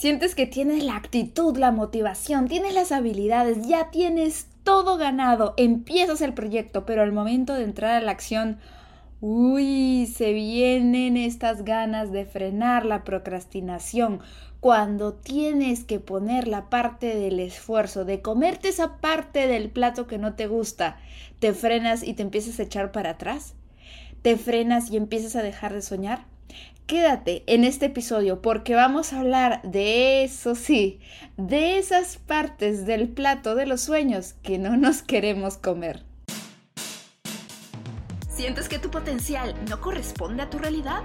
Sientes que tienes la actitud, la motivación, tienes las habilidades, ya tienes todo ganado, empiezas el proyecto, pero al momento de entrar a la acción, uy, se vienen estas ganas de frenar la procrastinación. Cuando tienes que poner la parte del esfuerzo, de comerte esa parte del plato que no te gusta, te frenas y te empiezas a echar para atrás, te frenas y empiezas a dejar de soñar. Quédate en este episodio porque vamos a hablar de eso sí, de esas partes del plato de los sueños que no nos queremos comer. ¿Sientes que tu potencial no corresponde a tu realidad?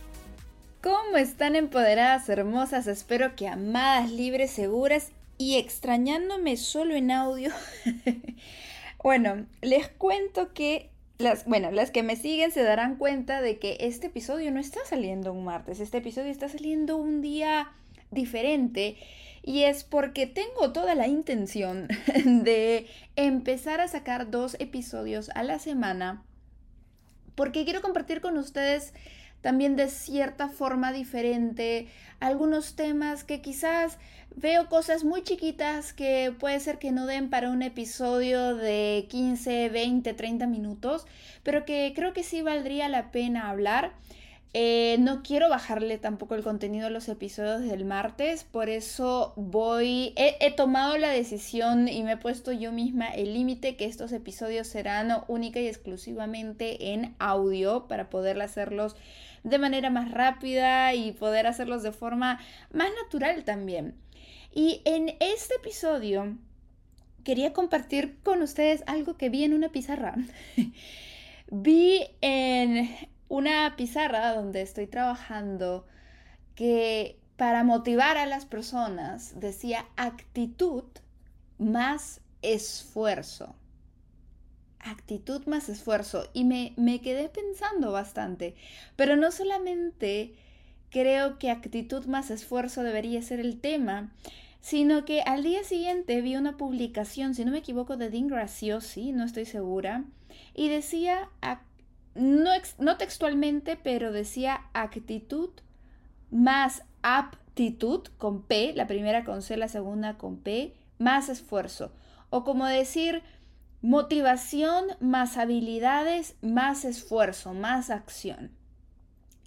¿Cómo están empoderadas, hermosas? Espero que amadas, libres, seguras y extrañándome solo en audio. bueno, les cuento que las, bueno, las que me siguen se darán cuenta de que este episodio no está saliendo un martes, este episodio está saliendo un día diferente y es porque tengo toda la intención de empezar a sacar dos episodios a la semana porque quiero compartir con ustedes también de cierta forma diferente, algunos temas que quizás veo cosas muy chiquitas que puede ser que no den para un episodio de 15, 20, 30 minutos, pero que creo que sí valdría la pena hablar. Eh, no quiero bajarle tampoco el contenido a los episodios del martes, por eso voy, he, tomado la decisión y me he puesto yo misma el límite que estos episodios serán única y exclusivamente en audio para poder hacerlos de manera más rápida y poder hacerlos de forma más natural también. Y en este episodio quería compartir con ustedes algo que vi en una pizarra. vi en una pizarra donde estoy trabajando que para motivar a las personas decía actitud más esfuerzo actitud más esfuerzo. Y me, me quedé pensando bastante. Pero no solamente creo que actitud más esfuerzo debería ser el tema, sino que al día siguiente vi una publicación, si no me equivoco, de Dean Graciosi, no estoy segura, y decía, no, no textualmente, pero decía actitud más aptitud con P, la primera con C, la segunda con P, más esfuerzo. O como decir, Motivación más habilidades, más esfuerzo, más acción.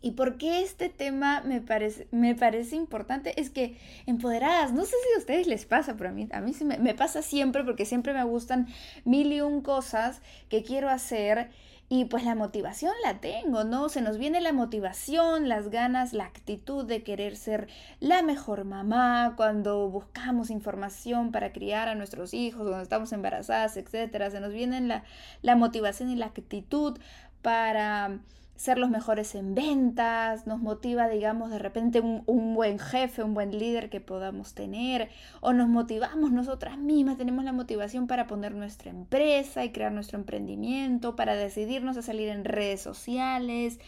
¿Y por qué este tema me parece, me parece importante? Es que empoderadas, no sé si a ustedes les pasa, pero a mí, a mí me, me pasa siempre porque siempre me gustan mil y un cosas que quiero hacer y pues la motivación la tengo, ¿no? Se nos viene la motivación, las ganas, la actitud de querer ser la mejor mamá cuando buscamos información para criar a nuestros hijos, cuando estamos embarazadas, etcétera. Se nos viene la, la motivación y la actitud para ser los mejores en ventas, nos motiva, digamos, de repente un, buen jefe, un buen líder que podamos tener, o nos motivamos nosotras mismas, tenemos la motivación para poner nuestra empresa y crear nuestro emprendimiento, para decidirnos a salir en redes sociales,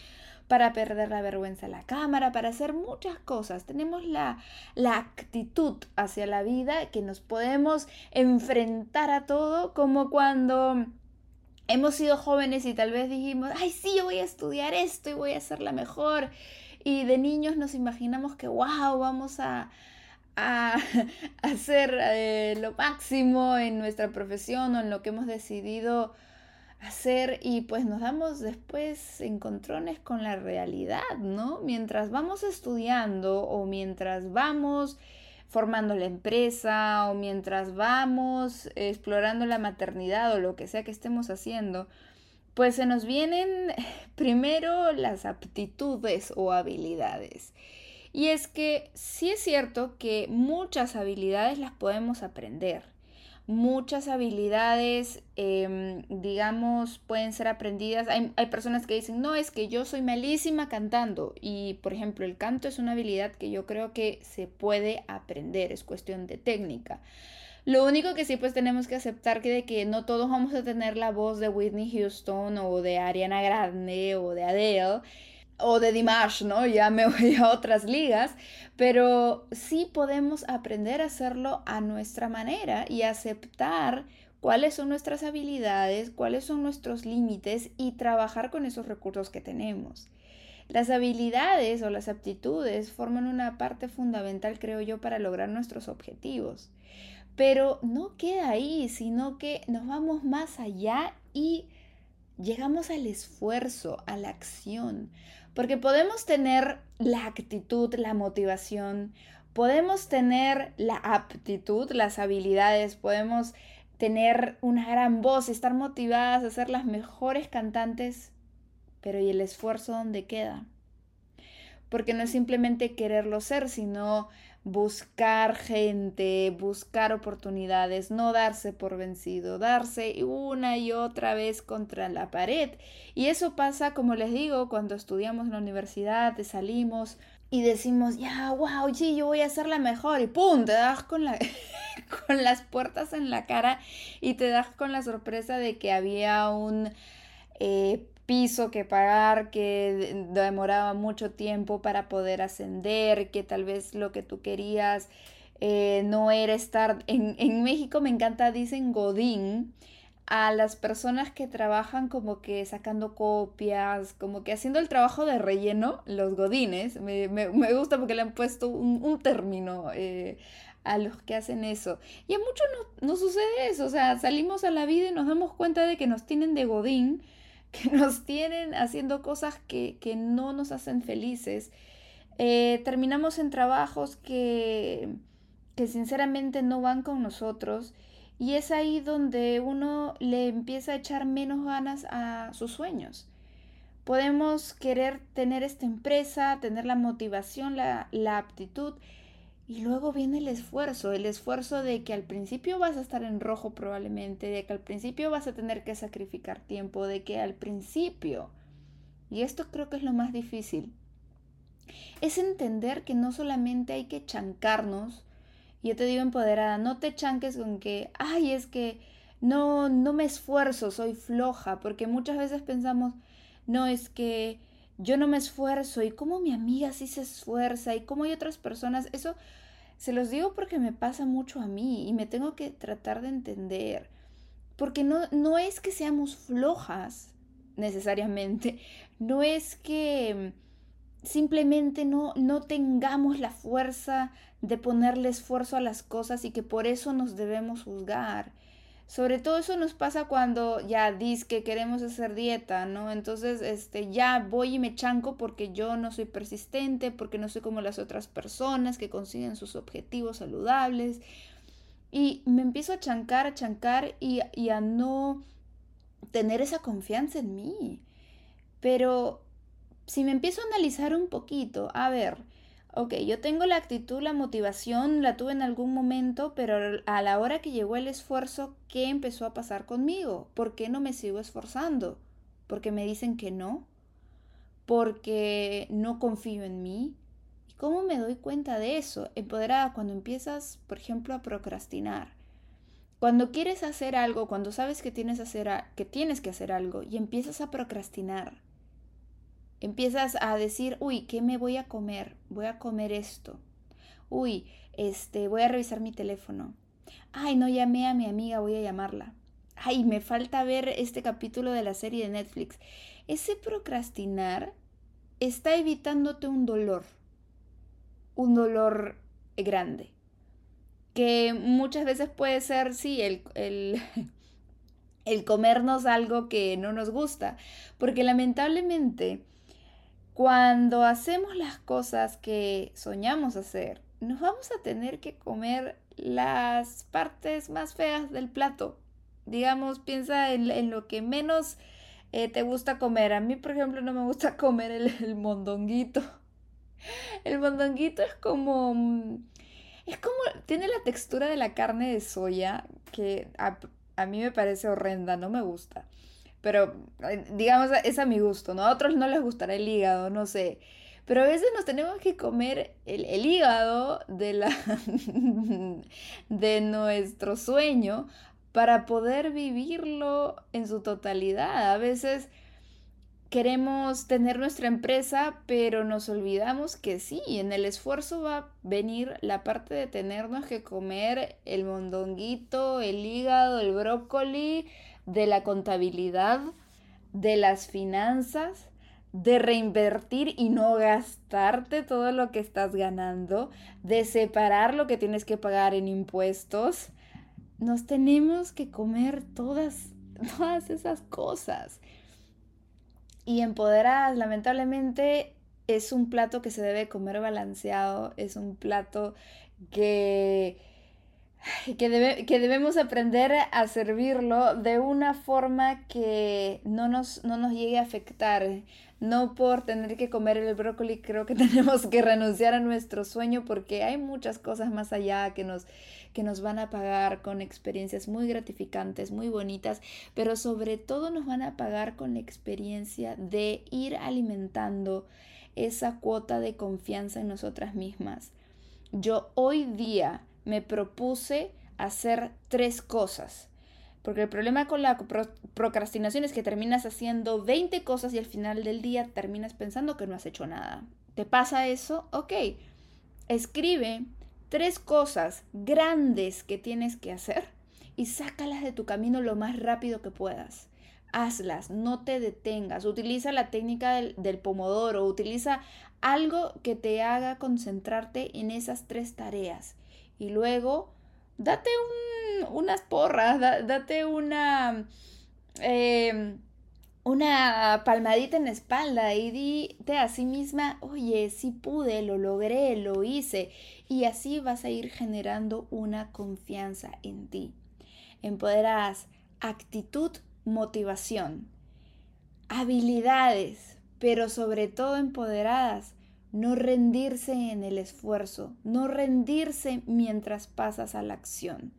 para perder la vergüenza a la cámara, para hacer muchas cosas. Tenemos la, la actitud hacia la vida que nos podemos enfrentar a todo como cuando hemos sido jóvenes y tal vez dijimos, ay, sí, yo voy a estudiar esto y voy a ser la mejor. Y de niños nos imaginamos que, wow, vamos a, hacer eh, lo máximo en nuestra profesión o en lo que hemos decidido hacer y pues nos damos después encontrones con la realidad, ¿no? Mientras vamos estudiando o mientras vamos formando la empresa o mientras vamos explorando la maternidad o lo que sea que estemos haciendo, pues se nos vienen primero las aptitudes o habilidades. Y es que sí es cierto que muchas habilidades las podemos aprender. Muchas habilidades, em, digamos, pueden ser aprendidas. Hay, hay, personas que dicen, no, es que yo soy malísima cantando. Y, por ejemplo, el canto es una habilidad que yo creo que se puede aprender, es cuestión de técnica. Lo único que sí pues tenemos que aceptar que de que no todos vamos a tener la voz de Whitney Houston o de Ariana Grande o de Adele o de Dimash, ¿no? Ya me voy a otras ligas, pero sí podemos aprender a hacerlo a nuestra manera y aceptar cuáles son nuestras habilidades, cuáles son nuestros límites y trabajar con esos recursos que tenemos. Las habilidades o las aptitudes forman una parte fundamental, creo yo, para lograr nuestros objetivos. Pero no queda ahí, sino que nos vamos más allá y llegamos al esfuerzo, a la acción. Porque podemos tener la actitud, la motivación, podemos tener la aptitud, las habilidades, podemos tener una gran voz, estar motivadas a ser las mejores cantantes, pero ¿y el esfuerzo dónde queda? Porque no es simplemente quererlo ser, sino buscar gente, buscar oportunidades, no darse por vencido, darse una y otra vez contra la pared. Y eso pasa, como les digo, cuando estudiamos en la universidad, salimos y decimos, ya, wow, sí, yo voy a ser la mejor y ¡pum! Te das con, con las puertas en la cara y te das con la sorpresa de que había un... Eh, piso que pagar, que demoraba mucho tiempo para poder ascender, que tal vez lo que tú querías eh, no era estar... En, en México me encanta, dicen Godín, a las personas que trabajan como que sacando copias, como que haciendo el trabajo de relleno, los godines, me, gusta porque le han puesto un, término eh, a los que hacen eso. Y a muchos no, no, sucede eso, o sea, salimos a la vida y nos damos cuenta de que nos tienen de godín que nos tienen haciendo cosas que, no nos hacen felices. Eh, terminamos en trabajos que, que sinceramente no van con nosotros y es ahí donde uno le empieza a echar menos ganas a sus sueños. Podemos querer tener esta empresa, tener la motivación, la, la aptitud, y luego viene el esfuerzo, el esfuerzo de que al principio vas a estar en rojo probablemente, de que al principio vas a tener que sacrificar tiempo, de que al principio, y esto creo que es lo más difícil, es entender que no solamente hay que chancarnos, yo te digo empoderada, no te chanques con que, ay, es que no, no me esfuerzo, soy floja, porque muchas veces pensamos, no, es que yo no me esfuerzo y cómo mi amiga sí se esfuerza y cómo hay otras personas, eso se los digo porque me pasa mucho a mí y me tengo que tratar de entender, porque no, no es que seamos flojas necesariamente, no es que simplemente no, no tengamos la fuerza de ponerle esfuerzo a las cosas y que por eso nos debemos juzgar. Sobre todo eso nos pasa cuando ya dis que queremos hacer dieta, ¿no? Entonces, este, ya voy y me chanco porque yo no soy persistente, porque no soy como las otras personas que consiguen sus objetivos saludables. Y me empiezo a chancar, a chancar y, y a no tener esa confianza en mí. Pero si me empiezo a analizar un poquito, a ver, ok, yo tengo la actitud, la motivación, la tuve en algún momento, pero a la hora que llegó el esfuerzo, ¿qué empezó a pasar conmigo? ¿Por qué no me sigo esforzando? ¿Porque me dicen que no? ¿Porque no confío en mí? ¿Y cómo me doy cuenta de eso? Empoderada, cuando empiezas, por ejemplo, a procrastinar. Cuando quieres hacer algo, cuando sabes que tienes, hacer que tienes que hacer algo y empiezas a procrastinar, Empiezas a decir, uy, ¿qué me voy a comer? Voy a comer esto. Uy, este, voy a revisar mi teléfono. Ay, no llamé a mi amiga, voy a llamarla. Ay, me falta ver este capítulo de la serie de Netflix. Ese procrastinar está evitándote un dolor. Un dolor grande. Que muchas veces puede ser, sí, el, el, el comernos algo que no nos gusta. Porque lamentablemente cuando hacemos las cosas que soñamos hacer, nos vamos a tener que comer las partes más feas del plato. Digamos, piensa en, lo que menos eh, te gusta comer. A mí, por ejemplo, no me gusta comer el, mondonguito. El mondonguito es como... Mm, es como... Tiene la textura de la carne de soya, que a, a mí me parece horrenda, no me gusta. Pero eh, digamos, es a mi gusto, ¿no? A otros no les gustará el hígado, no sé. Pero a veces nos tenemos que comer el, hígado de, la de nuestro sueño para poder vivirlo en su totalidad. A veces queremos tener nuestra empresa, pero nos olvidamos que sí, en el esfuerzo va a venir la parte de tenernos que comer el mondonguito, el hígado, el brócoli, de la contabilidad, de las finanzas, de reinvertir y no gastarte todo lo que estás ganando, de separar lo que tienes que pagar en impuestos. Nos tenemos que comer todas, todas esas cosas. Y empoderadas, lamentablemente, es un plato que se debe comer balanceado, es un plato que que, que, debemos aprender a servirlo de una forma que no nos, no nos llegue a afectar. No por tener que comer el brócoli creo que tenemos que renunciar a nuestro sueño porque hay muchas cosas más allá que nos, que nos van a pagar con experiencias muy gratificantes, muy bonitas, pero sobre todo nos van a pagar con la experiencia de ir alimentando esa cuota de confianza en nosotras mismas. Yo hoy día me propuse hacer tres cosas. Porque el problema con la procrastinación es que terminas haciendo 20 cosas y al final del día terminas pensando que no has hecho nada. ¿Te pasa eso? Ok. Escribe tres cosas grandes que tienes que hacer y sácalas de tu camino lo más rápido que puedas. Hazlas, no te detengas. Utiliza la técnica del, del pomodoro, utiliza algo que te haga concentrarte en esas tres tareas y luego date unas porras, date una, em, una palmadita en la espalda y dite a sí misma, oye, sí pude, lo logré, lo hice. Y así vas a ir generando una confianza en ti. Empoderarás actitud, motivación, habilidades, pero sobre todo empoderadas no rendirse en el esfuerzo, no rendirse mientras pasas a la acción.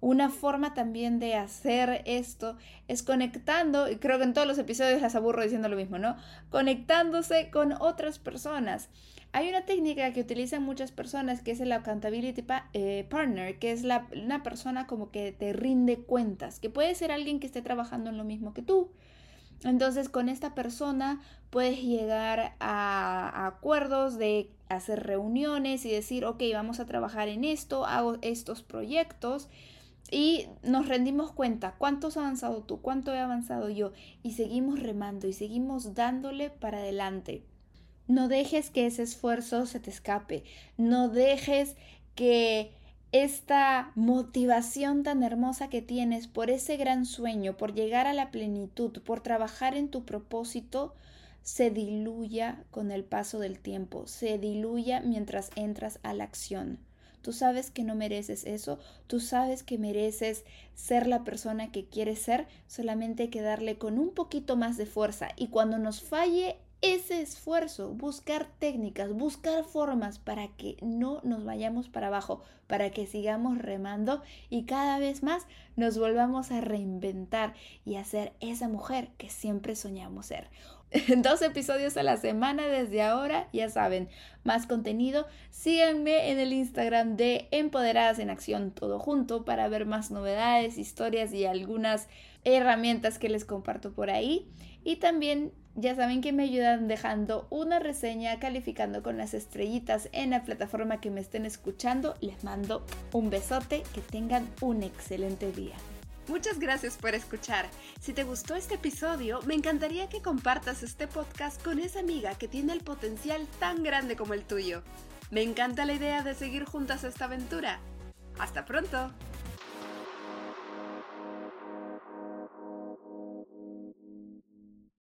Una forma también de hacer esto es conectando, y creo que en todos los episodios las aburro diciendo lo mismo, ¿no? Conectándose con otras personas. Hay una técnica que utilizan muchas personas que es el accountability eh, partner, que es la, una persona como que te rinde cuentas, que puede ser alguien que esté trabajando en lo mismo que tú, entonces con esta persona puedes llegar a, acuerdos de hacer reuniones y decir, ok, vamos a trabajar en esto, hago estos proyectos y nos rendimos cuenta cuánto has avanzado tú, cuánto he avanzado yo y seguimos remando y seguimos dándole para adelante. No dejes que ese esfuerzo se te escape, no dejes que esta motivación tan hermosa que tienes por ese gran sueño, por llegar a la plenitud, por trabajar en tu propósito, se diluya con el paso del tiempo, se diluya mientras entras a la acción. Tú sabes que no mereces eso, tú sabes que mereces ser la persona que quieres ser, solamente hay que darle con un poquito más de fuerza y cuando nos falle ese esfuerzo, buscar técnicas, buscar formas para que no nos vayamos para abajo, para que sigamos remando y cada vez más nos volvamos a reinventar y a ser esa mujer que siempre soñamos ser. Dos episodios a la semana desde ahora, ya saben, más contenido. Síganme en el Instagram de Empoderadas en Acción todo junto para ver más novedades, historias y algunas herramientas que les comparto por ahí. Y también ya saben que me ayudan dejando una reseña, calificando con las estrellitas en la plataforma que me estén escuchando. Les mando un besote, que tengan un excelente día. Muchas gracias por escuchar. Si te gustó este episodio, me encantaría que compartas este podcast con esa amiga que tiene el potencial tan grande como el tuyo. Me encanta la idea de seguir juntas esta aventura. Hasta pronto.